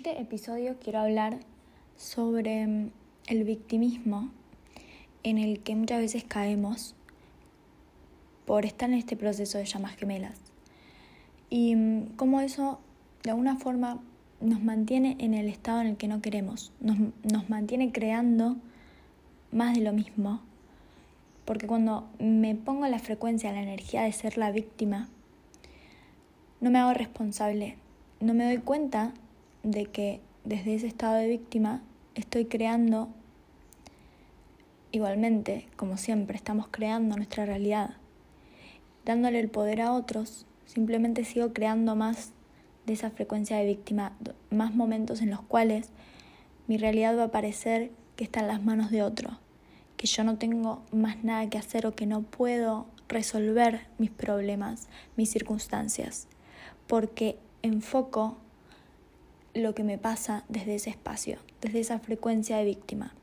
este episodio quiero hablar sobre mm, el victimismo en el que muchas veces caemos por estar en este proceso de llamas gemelas. Y mm, cómo eso de alguna forma nos mantiene en el estado en el que no queremos, nos, nos mantiene creando más de lo mismo. Porque cuando me pongo la frecuencia, la energía de ser la víctima, no me hago responsable, no me doy cuenta de que desde ese estado de víctima estoy creando igualmente, como siempre, estamos creando nuestra realidad. Dándole el poder a otros, simplemente sigo creando más de esa frecuencia de víctima, más momentos en los cuales mi realidad va a parecer que está en las manos de otro, que yo no tengo más nada que hacer o que no puedo resolver mis problemas, mis circunstancias, porque enfoco lo que me pasa desde ese espacio, desde esa frecuencia de víctima.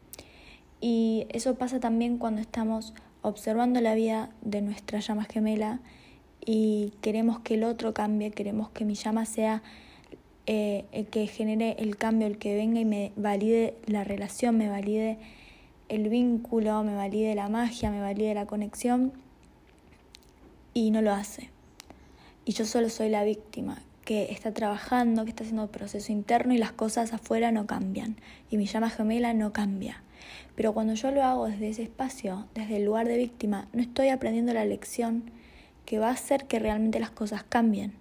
Y eso pasa también cuando estamos observando la vida de nuestra llama gemela y queremos que el otro cambie, queremos que mi llama sea eh, el que genere el cambio, el que venga y me valide la relación, me valide el vínculo, me valide la magia, me valide la conexión y no lo hace. Y yo solo soy la víctima que está trabajando, que está haciendo proceso interno y las cosas afuera no cambian. Y mi llama gemela no cambia. Pero cuando yo lo hago desde ese espacio, desde el lugar de víctima, no estoy aprendiendo la lección que va a hacer que realmente las cosas cambien,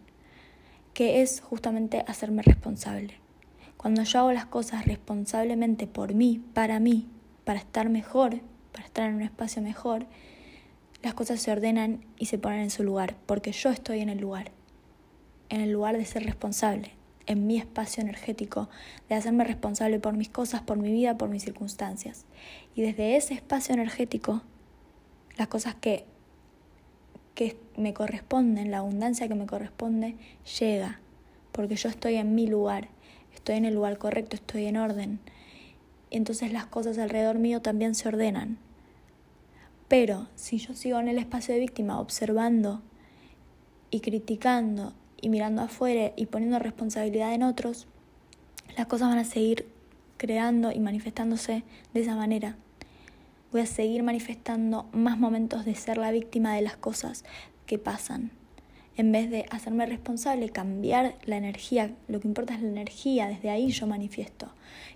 que es justamente hacerme responsable. Cuando yo hago las cosas responsablemente por mí, para mí, para estar mejor, para estar en un espacio mejor, las cosas se ordenan y se ponen en su lugar, porque yo estoy en el lugar en el lugar de ser responsable, en mi espacio energético, de hacerme responsable por mis cosas, por mi vida, por mis circunstancias. Y desde ese espacio energético, las cosas que, que me corresponden, la abundancia que me corresponde, llega, porque yo estoy en mi lugar, estoy en el lugar correcto, estoy en orden. Y entonces las cosas alrededor mío también se ordenan. Pero si yo sigo en el espacio de víctima observando y criticando y mirando afuera y poniendo responsabilidad en otros, las cosas van a seguir creando y manifestándose de esa manera. Voy a seguir manifestando más momentos de ser la víctima de las cosas que pasan. En vez de hacerme responsable, cambiar la energía, lo que importa es la energía, desde ahí yo manifiesto.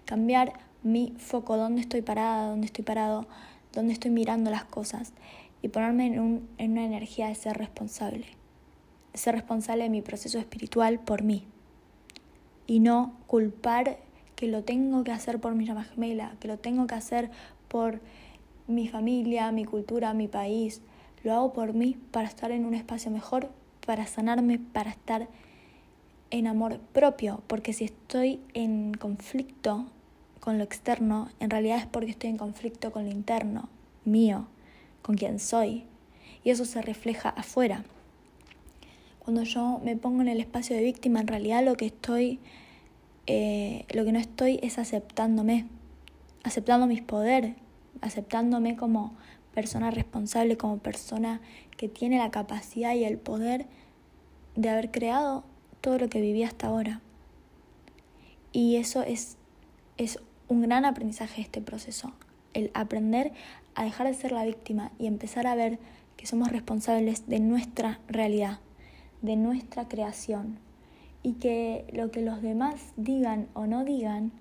Cambiar mi foco, dónde estoy parada, dónde estoy parado, dónde estoy mirando las cosas y ponerme en, un, en una energía de ser responsable ser responsable de mi proceso espiritual por mí y no culpar que lo tengo que hacer por mi llama gemela, que lo tengo que hacer por mi familia, mi cultura, mi país. Lo hago por mí para estar en un espacio mejor, para sanarme, para estar en amor propio, porque si estoy en conflicto con lo externo, en realidad es porque estoy en conflicto con lo interno, mío, con quien soy. Y eso se refleja afuera. Cuando yo me pongo en el espacio de víctima, en realidad lo que estoy, eh, lo que no estoy es aceptándome, aceptando mis poderes, aceptándome como persona responsable, como persona que tiene la capacidad y el poder de haber creado todo lo que viví hasta ahora. Y eso es, es un gran aprendizaje este proceso, el aprender a dejar de ser la víctima y empezar a ver que somos responsables de nuestra realidad de nuestra creación y que lo que los demás digan o no digan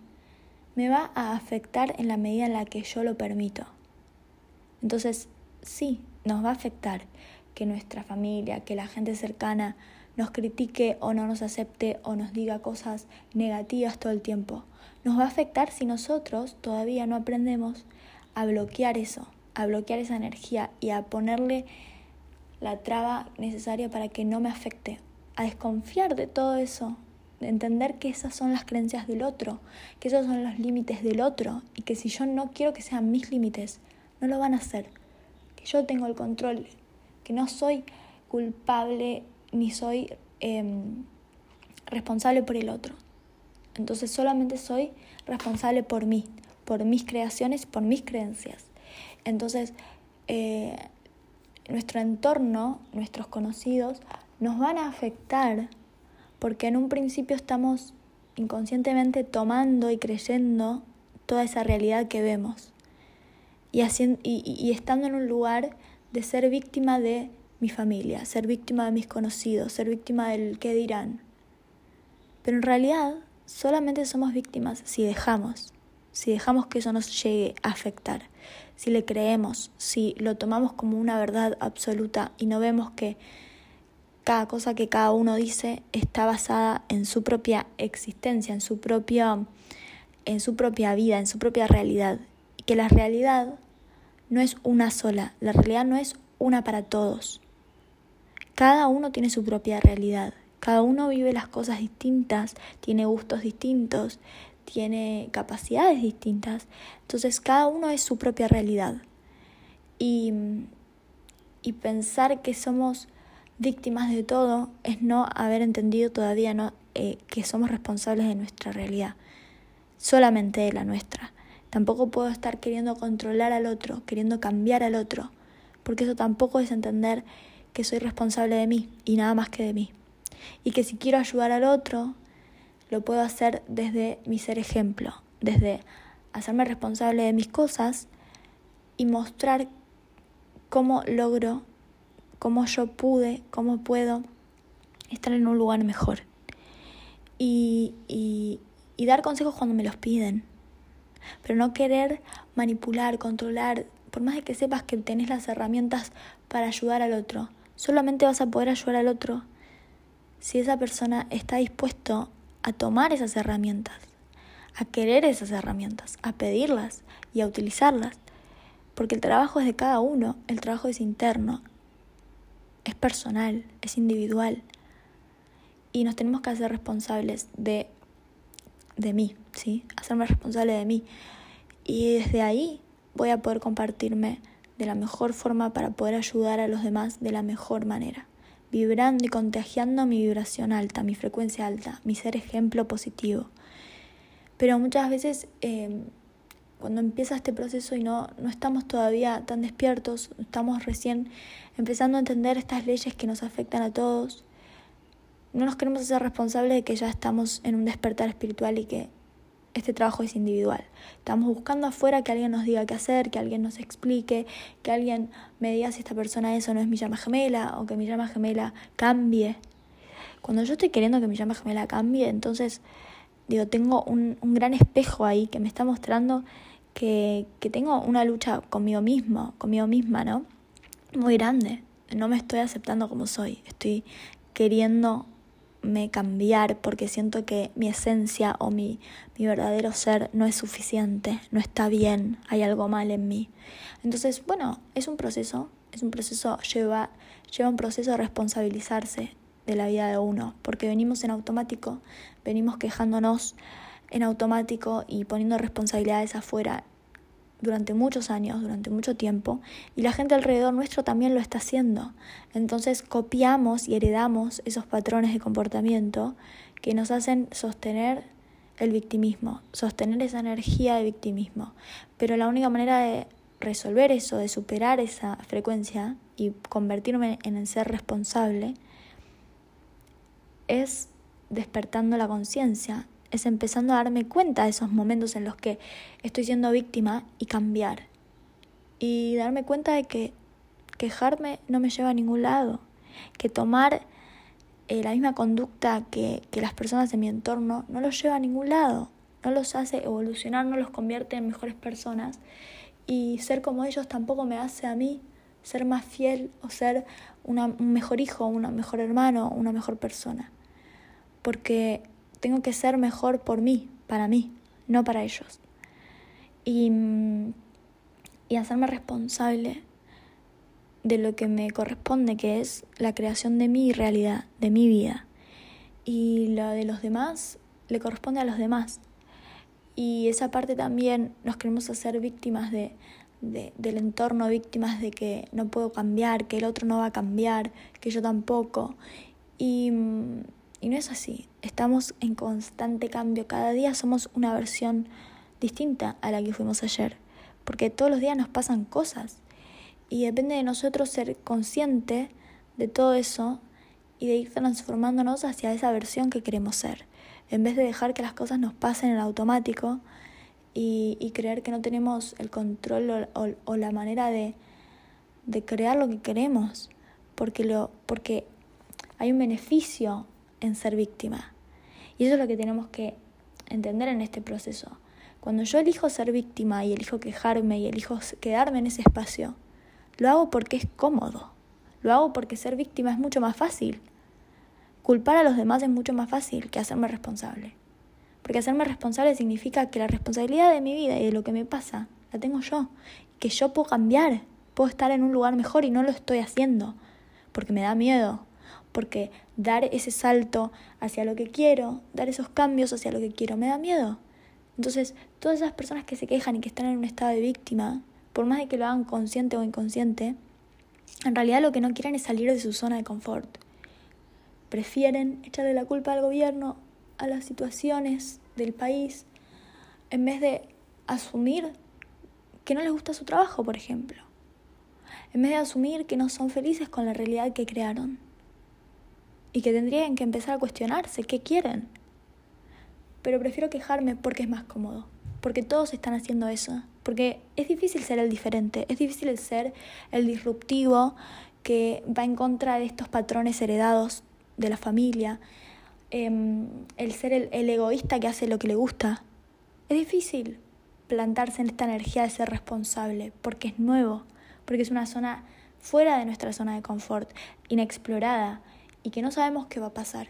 me va a afectar en la medida en la que yo lo permito. Entonces, sí, nos va a afectar que nuestra familia, que la gente cercana nos critique o no nos acepte o nos diga cosas negativas todo el tiempo. Nos va a afectar si nosotros todavía no aprendemos a bloquear eso, a bloquear esa energía y a ponerle la traba necesaria para que no me afecte, a desconfiar de todo eso, de entender que esas son las creencias del otro, que esos son los límites del otro y que si yo no quiero que sean mis límites, no lo van a hacer, que yo tengo el control, que no soy culpable ni soy em, responsable por el otro. Entonces solamente soy responsable por mí, por mis creaciones, por mis creencias. Entonces, eh, nuestro entorno, nuestros conocidos, nos van a afectar porque en un principio estamos inconscientemente tomando y creyendo toda esa realidad que vemos. Y, haciendo, y, estando en un lugar de ser víctima de mi familia, ser víctima de mis conocidos, ser víctima del qué dirán. Pero en realidad solamente somos víctimas si dejamos, si dejamos que eso nos llegue a afectar, si le creemos, si lo tomamos como una verdad absoluta y no vemos que cada cosa que cada uno dice está basada en su propia existencia, en su propia, en su propia vida, en su propia realidad. Y que la realidad no es una sola, la realidad no es una para todos. Cada uno tiene su propia realidad, cada uno vive las cosas distintas, tiene gustos distintos, tiene capacidades distintas. Entonces cada uno es su propia realidad. Y, y pensar que somos víctimas de todo es no haber entendido todavía no, eh, que somos responsables de nuestra realidad, solamente de la nuestra. Tampoco puedo estar queriendo controlar al otro, queriendo cambiar al otro, porque eso tampoco es entender que soy responsable de mí y nada más que de mí. Y que si quiero ayudar al otro, lo puedo hacer desde mi ser ejemplo, desde hacerme responsable de mis cosas y mostrar cómo logro cómo yo pude, cómo puedo estar en un lugar mejor. Y, y, y dar consejos cuando me los piden. Pero no querer manipular, controlar, por más de que sepas que tenés las herramientas para ayudar al otro. Solamente vas a poder ayudar al otro si esa persona está dispuesto a tomar esas herramientas, a querer esas herramientas, a pedirlas y a utilizarlas. Porque el trabajo es de cada uno, el trabajo es interno, es personal, es individual. Y nos tenemos que hacer responsables de, de mí, ¿sí? Hacerme responsable de mí. Y desde ahí voy a poder compartirme de la mejor forma para poder ayudar a los demás de la mejor manera. Vibrando y contagiando mi vibración alta, mi frecuencia alta, mi ser ejemplo positivo. Pero muchas veces eh, cuando empieza este proceso y no, no estamos todavía tan despiertos, estamos recién empezando a entender estas leyes que nos afectan a todos, no nos queremos hacer responsables de que ya estamos en un despertar espiritual y que este trabajo es individual. Estamos buscando afuera que alguien nos diga qué hacer, que alguien nos explique, que alguien me diga si esta persona eso no es mi llama gemela o que mi llama gemela cambie. Cuando yo estoy queriendo que mi llama gemela cambie, entonces digo, tengo un, un gran espejo ahí que me está mostrando que, que tengo una lucha conmigo mismo, conmigo misma, ¿no? Muy grande. No me estoy aceptando como soy. Estoy queriendo me cambiar porque siento que mi esencia o mi, mi verdadero ser no es suficiente, no está bien, hay algo mal en mí. Entonces, bueno, es un proceso, es un proceso, lleva, lleva un proceso de responsabilizarse de la vida de uno, porque venimos en automático, venimos quejándonos en automático y poniendo responsabilidades afuera durante muchos años, durante mucho tiempo, y la gente alrededor nuestro también lo está haciendo. Entonces copiamos y heredamos esos patrones de comportamiento que nos hacen sostener el victimismo, sostener esa energía de victimismo. Pero la única manera de resolver eso, de superar esa frecuencia y convertirme en el ser responsable, es despertando la conciencia, es empezando a darme cuenta de esos momentos en los que estoy siendo víctima y cambiar. Y darme cuenta de que quejarme no me lleva a ningún lado, que tomar eh, la misma conducta que, que las personas de mi entorno no los lleva a ningún lado, no los hace evolucionar, no los convierte en mejores personas. Y ser como ellos tampoco me hace a mí ser más fiel o ser una, un mejor hijo, un mejor hermano, una mejor persona. Porque tengo que ser mejor por mí, para mí, no para ellos. Y, y hacerme responsable de lo que me corresponde, que es la creación de mi realidad, de mi vida. Y lo de los demás le corresponde a los demás. Y esa parte también nos queremos hacer víctimas de, de, del entorno, víctimas de que no puedo cambiar, que el otro no va a cambiar, que yo tampoco. Y y no es así. Estamos en constante cambio. Cada día somos una versión distinta a la que fuimos ayer. Porque todos los días nos pasan cosas. Y depende de nosotros ser consciente de todo eso y de ir transformándonos hacia esa versión que queremos ser. en vez de dejar que las cosas nos pasen en automático y, creer que no tenemos el control o, la manera de, de, crear lo que queremos, porque, lo, porque hay un beneficio en ser víctima. Y eso es lo que tenemos que entender en este proceso. Cuando yo elijo ser víctima y elijo quejarme y elijo quedarme en ese espacio, lo hago porque es cómodo. Lo hago porque ser víctima es mucho más fácil. Culpar a los demás es mucho más fácil que hacerme responsable. Porque hacerme responsable significa que la responsabilidad de mi vida y de lo que me pasa la tengo yo. Que yo puedo cambiar, puedo estar en un lugar mejor y no lo estoy haciendo. Porque me da miedo. Porque dar ese salto hacia lo que quiero, dar esos cambios hacia lo que quiero, me da miedo. Entonces, todas esas personas que se quejan y que están en un estado de víctima, por más de que lo hagan consciente o inconsciente, en realidad lo que no quieren es salir de su zona de confort. Prefieren echarle la culpa al gobierno, a las situaciones del país, en vez de asumir que no les gusta su trabajo, por ejemplo. En vez de asumir que no son felices con la realidad que crearon. Y que tendrían que empezar a cuestionarse qué quieren. Pero prefiero quejarme porque es más cómodo. Porque todos están haciendo eso. Porque es difícil ser el diferente, es difícil ser el disruptivo que va en contra de estos patrones heredados de la familia, em, el ser el, el egoísta que hace lo que le gusta. Es difícil plantarse en esta energía de ser responsable, porque es nuevo, porque es una zona fuera de nuestra zona de confort, inexplorada y que no sabemos qué va a pasar.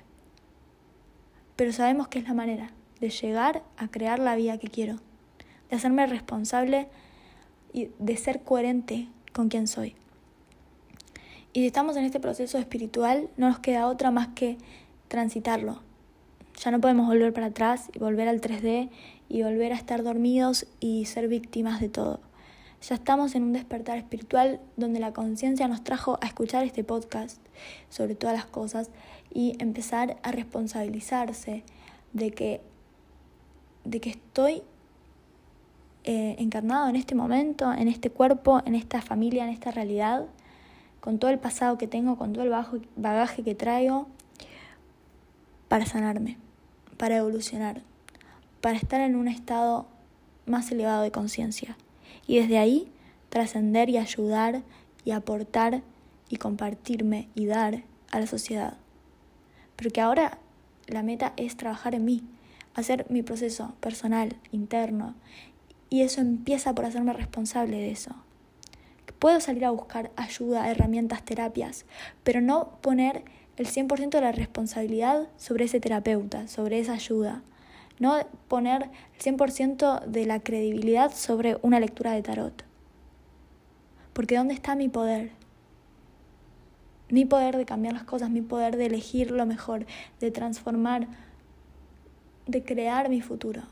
Pero sabemos que es la manera de llegar a crear la vida que quiero de hacerme responsable y de ser coherente con quien soy. Y si estamos en este proceso espiritual, no nos queda otra más que transitarlo. Ya no podemos volver para atrás y volver al 3D y volver a estar dormidos y ser víctimas de todo. Ya estamos en un despertar espiritual donde la conciencia nos trajo a escuchar este podcast sobre todas las cosas y empezar a responsabilizarse de que, de que estoy eh, encarnado en este momento, en este cuerpo, en esta familia, en esta realidad, con todo el pasado que tengo, con todo el bagaje que traigo, para sanarme, para evolucionar, para estar en un estado más elevado de conciencia. Y desde ahí trascender y ayudar y aportar y compartirme y dar a la sociedad. Porque ahora la meta es trabajar en mí, hacer mi proceso personal, interno, y eso empieza por hacerme responsable de eso. Puedo salir a buscar ayuda, herramientas, terapias, pero no poner el 100% de la responsabilidad sobre ese terapeuta, sobre esa ayuda. No poner el 100% de la credibilidad sobre una lectura de tarot. Porque ¿dónde está mi poder? Mi poder de cambiar las cosas, mi poder de elegir lo mejor, de transformar, de crear mi futuro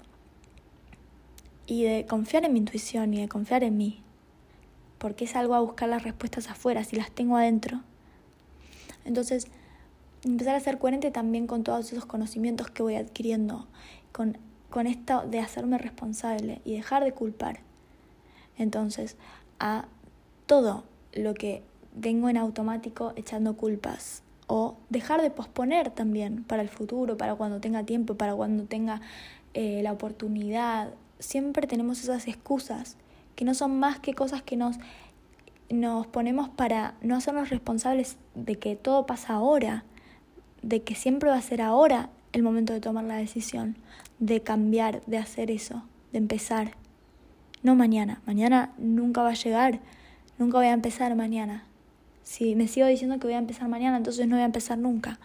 y de confiar en mi intuición y de confiar en mí, porque es algo a buscar las respuestas afuera, si las tengo adentro. Entonces, empezar a ser coherente también con todos esos conocimientos que voy adquiriendo, con, con esto de hacerme responsable y dejar de culpar. Entonces, a todo lo que vengo en automático echando culpas o dejar de posponer también para el futuro, para cuando tenga tiempo, para cuando tenga eh, la oportunidad siempre tenemos esas excusas que no son más que cosas que nos, nos ponemos para no hacernos responsables de que todo pasa ahora, de que siempre va a ser ahora el momento de tomar la decisión, de cambiar, de hacer eso, de empezar. No mañana, mañana nunca va a llegar, nunca voy a empezar mañana. Si me sigo diciendo que voy a empezar mañana, entonces no voy a empezar nunca.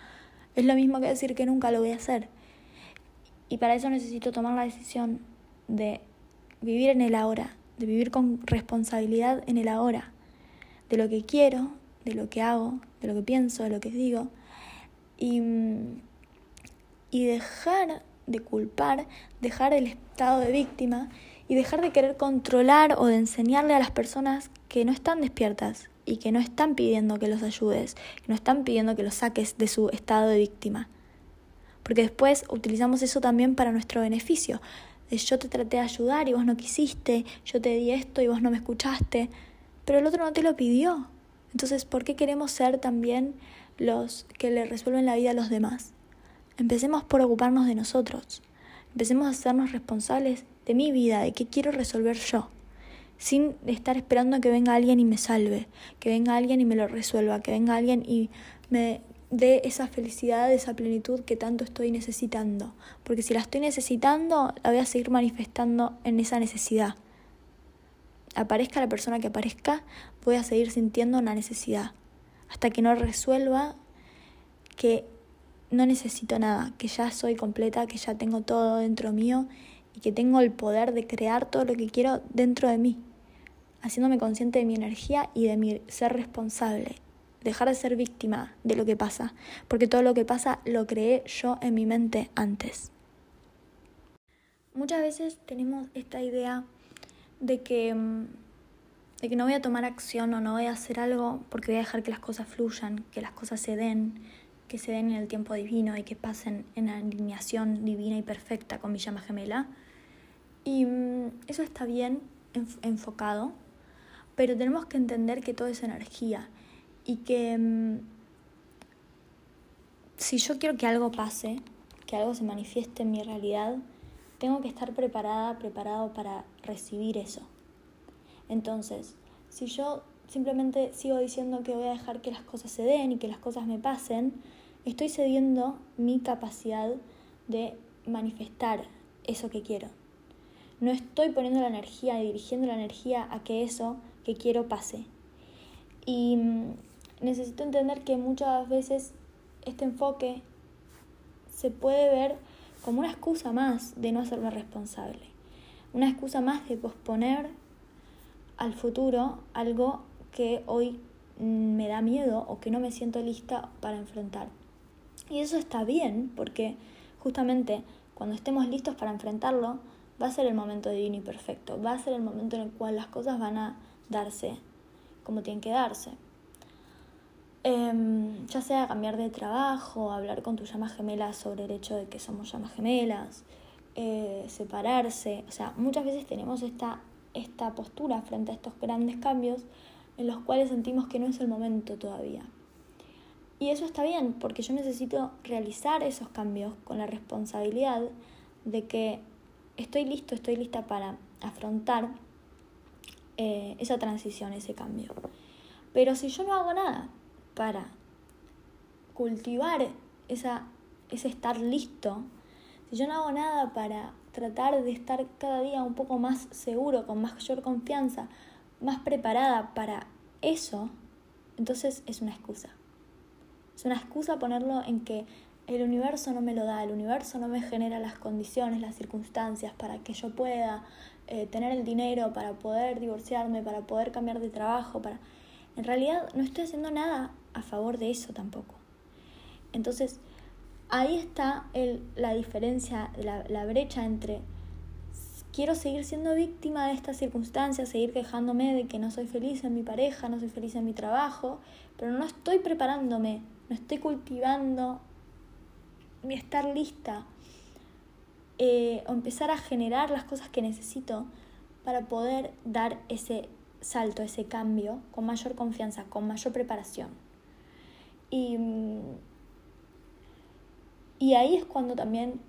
Es lo mismo que decir que nunca lo voy a hacer. Y para eso necesito tomar la decisión de vivir en el ahora, de vivir con responsabilidad en el ahora, de lo que quiero, de lo que hago, de lo que pienso, de lo que digo, y, y dejar de culpar, dejar el estado de víctima y dejar de querer controlar o de enseñarle a las personas que no están despiertas y que no están pidiendo que los ayudes, que no están pidiendo que los saques de su estado de víctima. Porque después utilizamos eso también para nuestro beneficio yo te traté de ayudar y vos no quisiste, yo te di esto y vos no me escuchaste, pero el otro no te lo pidió. Entonces, ¿por qué queremos ser también los que le resuelven la vida a los demás? empecemos por ocuparnos de nosotros. Empecemos a hacernos responsables de mi vida, de qué quiero resolver yo, sin estar esperando a que venga alguien y me salve, que venga alguien y me lo resuelva, que venga alguien y me dé esa felicidad, esa plenitud que tanto estoy necesitando. Porque si la estoy necesitando, la voy a seguir manifestando en esa necesidad. Aparezca la persona que aparezca, voy a seguir sintiendo una necesidad. Hasta que no resuelva que no necesito nada, que ya soy completa, que ya tengo todo dentro mío y que tengo el poder de crear todo lo que quiero dentro de mí, haciéndome consciente de mi energía y de mi ser responsable, dejar de ser víctima de lo que pasa, porque todo lo que pasa lo creé yo en mi mente antes. Muchas veces tenemos esta idea de que, mm, de que no voy a tomar acción o no voy a hacer algo porque voy a dejar que las cosas fluyan, que las cosas se den, que se den en el tiempo divino y que pasen en alineación divina y perfecta con mi llama gemela. Y mm, eso está bien enfocado, pero tenemos que entender que todo es energía y que mm, si yo quiero que algo pase, que algo se manifieste en mi realidad, tengo que estar preparada, preparado para recibir eso. Entonces, si yo simplemente sigo diciendo que voy a dejar que las cosas se den y que las cosas me pasen, estoy cediendo mi capacidad de manifestar eso que quiero. No estoy poniendo la energía dirigiendo la energía a que eso que quiero pase. Y mm, necesito entender que muchas veces este enfoque se puede ver como una excusa más de no hacerme responsable. Una excusa más de posponer al futuro algo que hoy mm, me da miedo o que no me siento lista para enfrentar. Y eso está bien, porque justamente cuando estemos listos para enfrentarlo, va a ser el momento divino y perfecto, va a ser el momento en el cual las cosas van a darse como tienen que darse. Em, ya sea cambiar de trabajo, hablar con tu llama gemela sobre el hecho de que somos llamas gemelas, eh, separarse, o sea, muchas veces tenemos esta, esta postura frente a estos grandes cambios en los cuales sentimos que no es el momento todavía. Y eso está bien, porque yo necesito realizar esos cambios con la responsabilidad de que estoy listo, estoy lista para afrontar eh, esa transición, ese cambio. Pero si yo no hago nada para cultivar esa, ese estar listo, si yo no hago nada para tratar de estar cada día un poco más seguro, con mayor confianza, más preparada para eso, entonces es una excusa. Es una excusa ponerlo en que el universo no me lo da, el universo no me genera las condiciones, las circunstancias para que yo pueda eh, tener el dinero, para poder divorciarme, para poder cambiar de trabajo, para... En realidad no estoy haciendo nada a favor de eso tampoco. Entonces, ahí está el, la diferencia, la, la brecha entre quiero seguir siendo víctima de estas circunstancias, seguir quejándome de que no soy feliz en mi pareja, no soy feliz en mi trabajo, pero no estoy preparándome no estoy cultivando mi estar lista eh, o empezar a generar las cosas que necesito para poder dar ese salto, ese cambio con mayor confianza, con mayor preparación. Y, y ahí es cuando también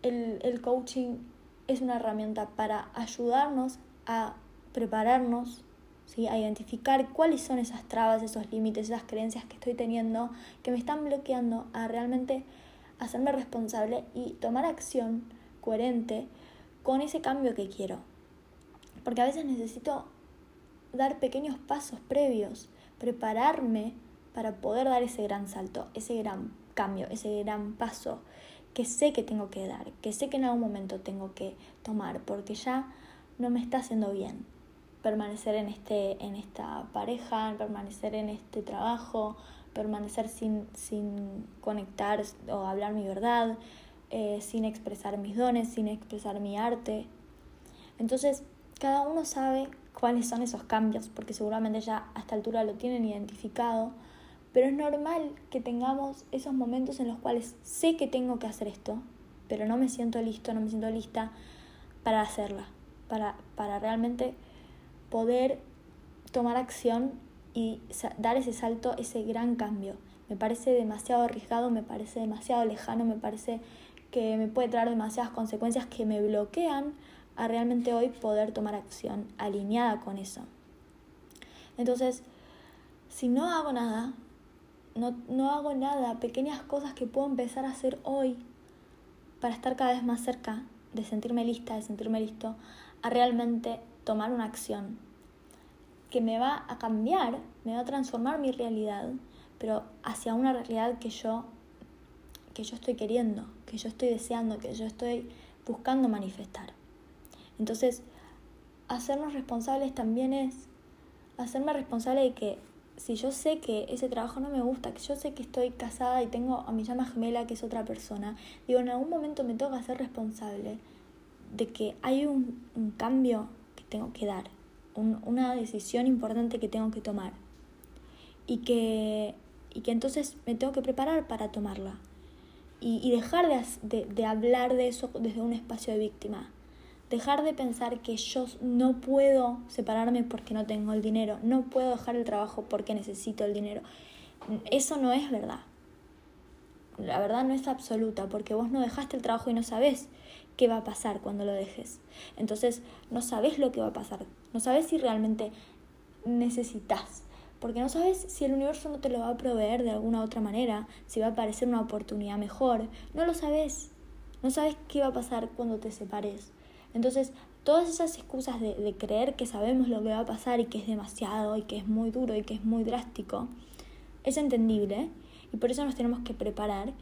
el, el coaching es una herramienta para ayudarnos a prepararnos a identificar cuáles son esas trabas, esos límites, esas creencias que estoy teniendo que me están bloqueando a realmente hacerme responsable y tomar acción coherente con ese cambio que quiero. Porque a veces necesito dar pequeños pasos previos, prepararme para poder dar ese gran salto, ese gran cambio, ese gran paso que sé que tengo que dar, que sé que en algún momento tengo que tomar, porque ya no me está haciendo bien permanecer en, este, en esta pareja, permanecer en este trabajo, permanecer sin, sin conectar o hablar mi verdad, eh, sin expresar mis dones, sin expresar mi arte. Entonces, cada uno sabe cuáles son esos cambios, porque seguramente ya a esta altura lo tienen identificado, pero es normal que tengamos esos momentos en los cuales sé que tengo que hacer esto, pero no me siento listo, no me siento lista para hacerla, para, para realmente poder tomar acción y dar ese salto, ese gran cambio. Me parece demasiado arriesgado, me parece demasiado lejano, me parece que me puede traer demasiadas consecuencias que me bloquean a realmente hoy poder tomar acción alineada con eso. Entonces, si no hago nada, no, no hago nada, pequeñas cosas que puedo empezar a hacer hoy para estar cada vez más cerca de sentirme lista, de sentirme listo, a realmente tomar una acción que me va a cambiar, me va a transformar mi realidad, pero hacia una realidad que yo que yo estoy queriendo, que yo estoy deseando, que yo estoy buscando manifestar. Entonces, hacernos responsables también es hacerme responsable de que si yo sé que ese trabajo no me gusta, que yo sé que estoy casada y tengo a mi llama gemela que es otra persona, digo, en algún momento me tengo que hacer responsable de que hay un, un cambio que tengo que dar, una decisión importante que tengo que tomar y que, y que entonces me tengo que preparar para tomarla y, y dejar de, de, hablar de eso desde un espacio de víctima. Dejar de pensar que yo no puedo separarme porque no tengo el dinero, no puedo dejar el trabajo porque necesito el dinero. Eso no es verdad. La verdad no es absoluta porque vos no dejaste el trabajo y no sabés qué va a pasar cuando lo dejes. Entonces no sabes lo que va a pasar, no sabes si realmente necesitas, porque no sabes si el universo no te lo va a proveer de alguna otra manera, si va a aparecer una oportunidad mejor, no lo sabes, no sabes qué va a pasar cuando te separes. Entonces, todas esas excusas de, creer que sabemos lo que va a pasar y que es demasiado y que es muy duro y que es muy drástico, es entendible y por eso nos tenemos que preparar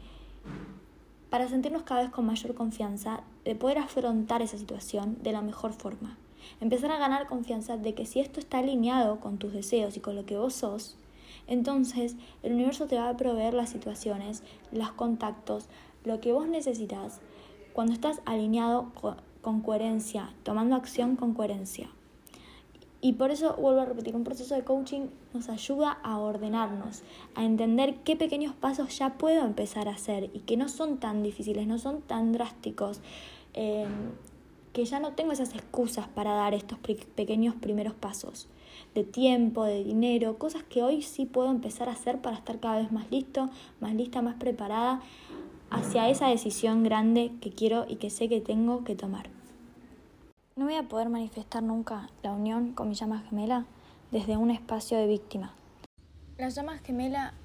para sentirnos cada vez con mayor confianza de poder afrontar esa situación de la mejor forma. Empezar a ganar confianza de que si esto está alineado con tus deseos y con lo que vos sos, entonces el universo te va a proveer las situaciones, los contactos, lo que vos necesitas cuando estás alineado con, coherencia, tomando acción con coherencia. Y por eso vuelvo a repetir, un proceso de coaching nos ayuda a ordenarnos, a entender qué pequeños pasos ya puedo empezar a hacer y que no son tan difíciles, no son tan drásticos, em, que ya no tengo esas excusas para dar estos pequeños primeros pasos de tiempo, de dinero, cosas que hoy sí puedo empezar a hacer para estar cada vez más listo, más lista, más preparada hacia esa decisión grande que quiero y que sé que tengo que tomar. No voy a poder manifestar nunca la unión con mi llama gemela desde un espacio de víctima. La llama gemela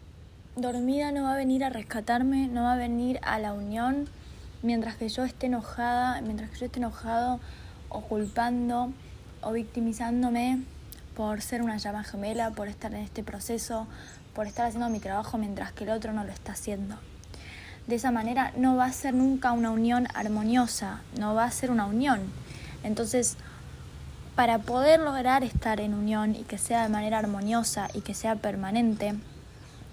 dormida no va a venir a rescatarme, no va a venir a la unión mientras que yo esté enojada, mientras que yo esté enojado o culpando o victimizándome por ser una llama gemela, por estar en este proceso, por estar haciendo mi trabajo mientras que el otro no lo está haciendo. De esa manera no va a ser nunca una unión armoniosa, no va a ser una unión entonces, para poder lograr estar en unión y que sea de manera armoniosa y que sea permanente,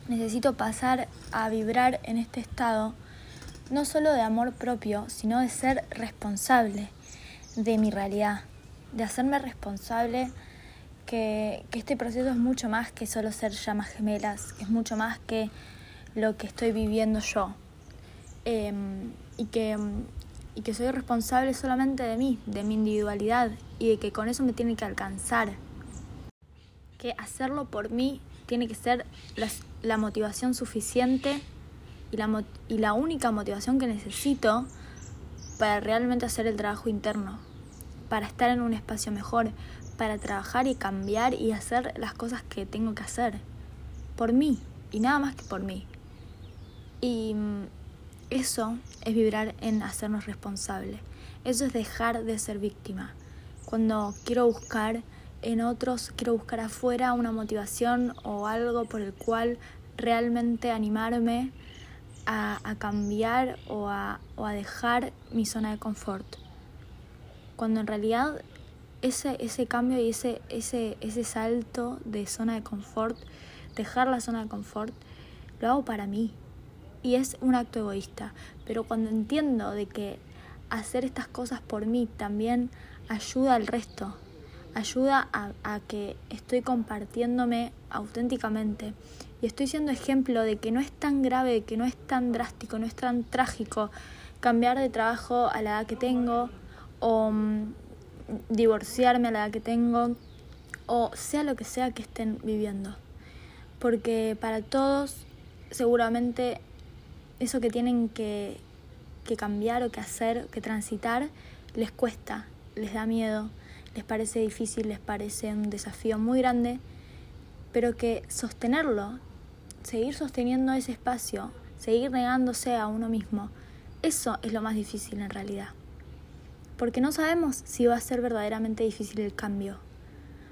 necesito pasar a vibrar en este estado no solo de amor propio, sino de ser responsable de mi realidad, de hacerme responsable que, este proceso es mucho más que solo ser llamas gemelas, es mucho más que lo que estoy viviendo yo. Em, y que y que soy responsable solamente de mí, de mi individualidad y de que con eso me tiene que alcanzar. Que hacerlo por mí tiene que ser la, motivación suficiente y la, y la única motivación que necesito para realmente hacer el trabajo interno, para estar en un espacio mejor, para trabajar y cambiar y hacer las cosas que tengo que hacer. Por mí y nada más que por mí. Y eso es vibrar en hacernos responsables. Eso es dejar de ser víctima. Cuando quiero buscar en otros, quiero buscar afuera una motivación o algo por el cual realmente animarme a, cambiar o a, a, dejar mi zona de confort. Cuando en realidad ese, ese cambio y ese, ese, ese salto de zona de confort, dejar la zona de confort, lo hago para mí, y es un acto egoísta. Pero cuando entiendo de que hacer estas cosas por mí también ayuda al resto, ayuda a, que estoy compartiéndome auténticamente y estoy siendo ejemplo de que no es tan grave, que no es tan drástico, no es tan trágico cambiar de trabajo a la edad que tengo o mm, divorciarme a la edad que tengo o sea lo que sea que estén viviendo. porque para todos seguramente eso que tienen que, que cambiar o que hacer, que transitar, les cuesta, les da miedo, les parece difícil, les parece un desafío muy grande, pero que sostenerlo, seguir sosteniendo ese espacio, seguir negándose a uno mismo, eso es lo más difícil en realidad. Porque no sabemos si va a ser verdaderamente difícil el cambio.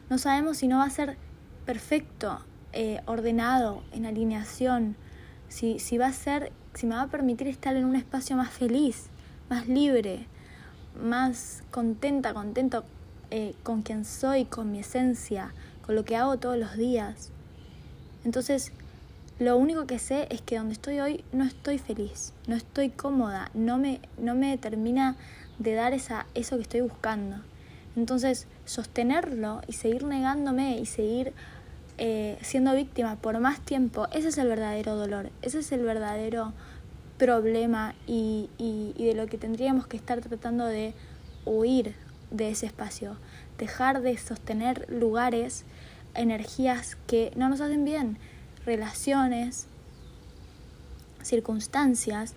No sabemos si no va a ser perfecto, eh, ordenado, en alineación, si, si va a ser, si me va a permitir estar en un espacio más feliz, más libre, más contenta, contento eh, con quien soy, con mi esencia, con lo que hago todos los días. Entonces, lo único que sé es que donde estoy hoy no estoy feliz, no estoy cómoda, no me, no me termina de dar esa, eso que estoy buscando. Entonces, sostenerlo y seguir negándome y seguir eh, siendo víctima por más tiempo, ese es el verdadero dolor, ese es el verdadero problema y, y, y de lo que tendríamos que estar tratando de huir de ese espacio, dejar de sostener lugares, energías que no nos hacen bien, relaciones, circunstancias,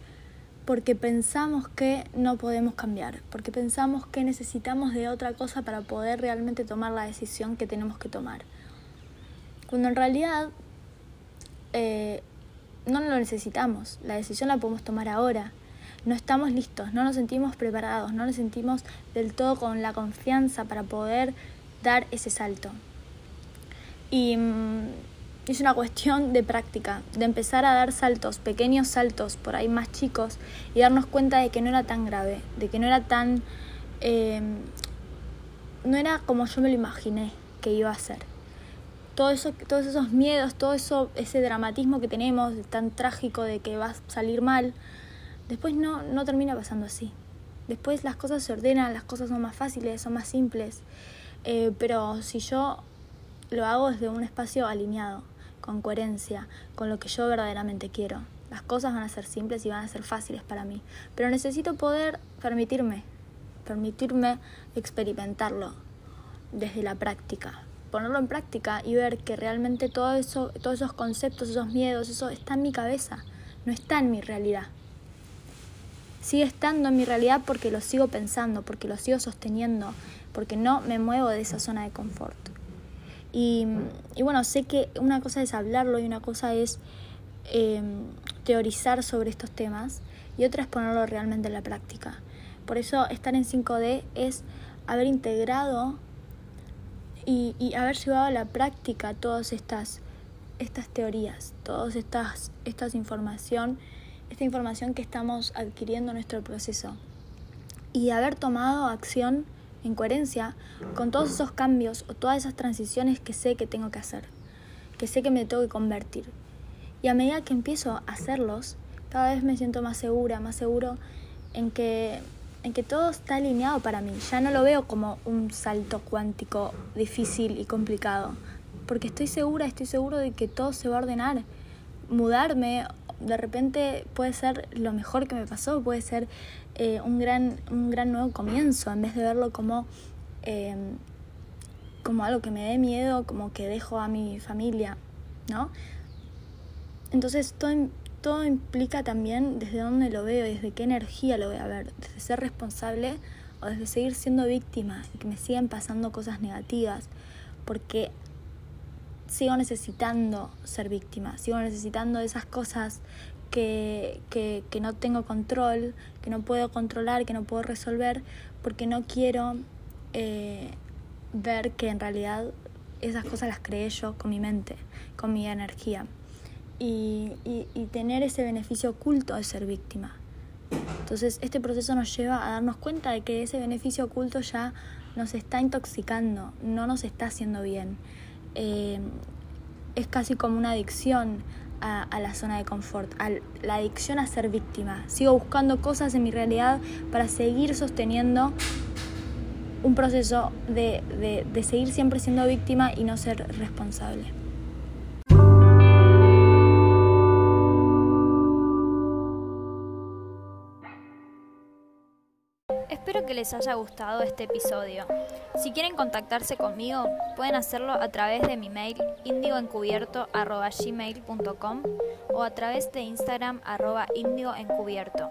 porque pensamos que no podemos cambiar, porque pensamos que necesitamos de otra cosa para poder realmente tomar la decisión que tenemos que tomar. Cuando en realidad eh, no lo necesitamos, la decisión la podemos tomar ahora no estamos listos, no nos sentimos preparados, no nos sentimos del todo con la confianza para poder dar ese salto. Y mm, es una cuestión de práctica, de empezar a dar saltos, pequeños saltos por ahí más chicos y darnos cuenta de que no era tan grave, de que no era tan... Em, no era como yo me lo imaginé que iba a ser. Todo eso, todos esos miedos, todo eso, ese dramatismo que tenemos, tan trágico de que va a salir mal, después no, no termina pasando así. Después las cosas se ordenan, las cosas son más fáciles, son más simples. Eh, pero si yo lo hago desde un espacio alineado, con coherencia, con lo que yo verdaderamente quiero, las cosas van a ser simples y van a ser fáciles para mí. Pero necesito poder permitirme, permitirme experimentarlo desde la práctica, ponerlo en práctica y ver que realmente todo eso, todos esos conceptos, esos miedos, eso está en mi cabeza, no está en mi realidad sigue estando en mi realidad porque lo sigo pensando, porque lo sigo sosteniendo, porque no me muevo de esa zona de confort. Y, bueno, sé que una cosa es hablarlo y una cosa es em, teorizar sobre estos temas y otra es ponerlo realmente en la práctica. Por eso estar en 5D es haber integrado y, y haber llevado a la práctica todas estas, estas teorías, todas estas, estas información esta información que estamos adquiriendo en nuestro proceso y haber tomado acción en coherencia con todos esos cambios o todas esas transiciones que sé que tengo que hacer, que sé que me tengo que convertir. Y a medida que empiezo a hacerlos, cada vez me siento más segura, más seguro en que, en que todo está alineado para mí. Ya no lo veo como un salto cuántico difícil y complicado, porque estoy segura, estoy seguro de que todo se va a ordenar. Mudarme de repente puede ser lo mejor que me pasó, puede ser eh, un, gran, un gran nuevo comienzo, en vez de verlo como, eh, como algo que me dé miedo, como que dejo a mi familia, ¿no? Entonces todo, todo implica también desde dónde lo veo, desde qué energía lo voy a ver, desde ser responsable o desde seguir siendo víctima y que me sigan pasando cosas negativas, porque sigo necesitando ser víctima, sigo necesitando esas cosas que, que, que, no tengo control, que no puedo controlar, que no puedo resolver, porque no quiero eh, ver que en realidad esas cosas las creé yo con mi mente, con mi energía. Y, y, tener ese beneficio oculto de ser víctima. Entonces este proceso nos lleva a darnos cuenta de que ese beneficio oculto ya nos está intoxicando, no nos está haciendo bien. Eh, es casi como una adicción a, la zona de confort, a la adicción a ser víctima. Sigo buscando cosas en mi realidad para seguir sosteniendo un proceso de, de seguir siempre siendo víctima y no ser responsable. Espero que les haya gustado este episodio. Si quieren contactarse conmigo, pueden hacerlo a través de mi mail indigoencubierto.gmail.com o a través de Instagram arroba indigoencubierto.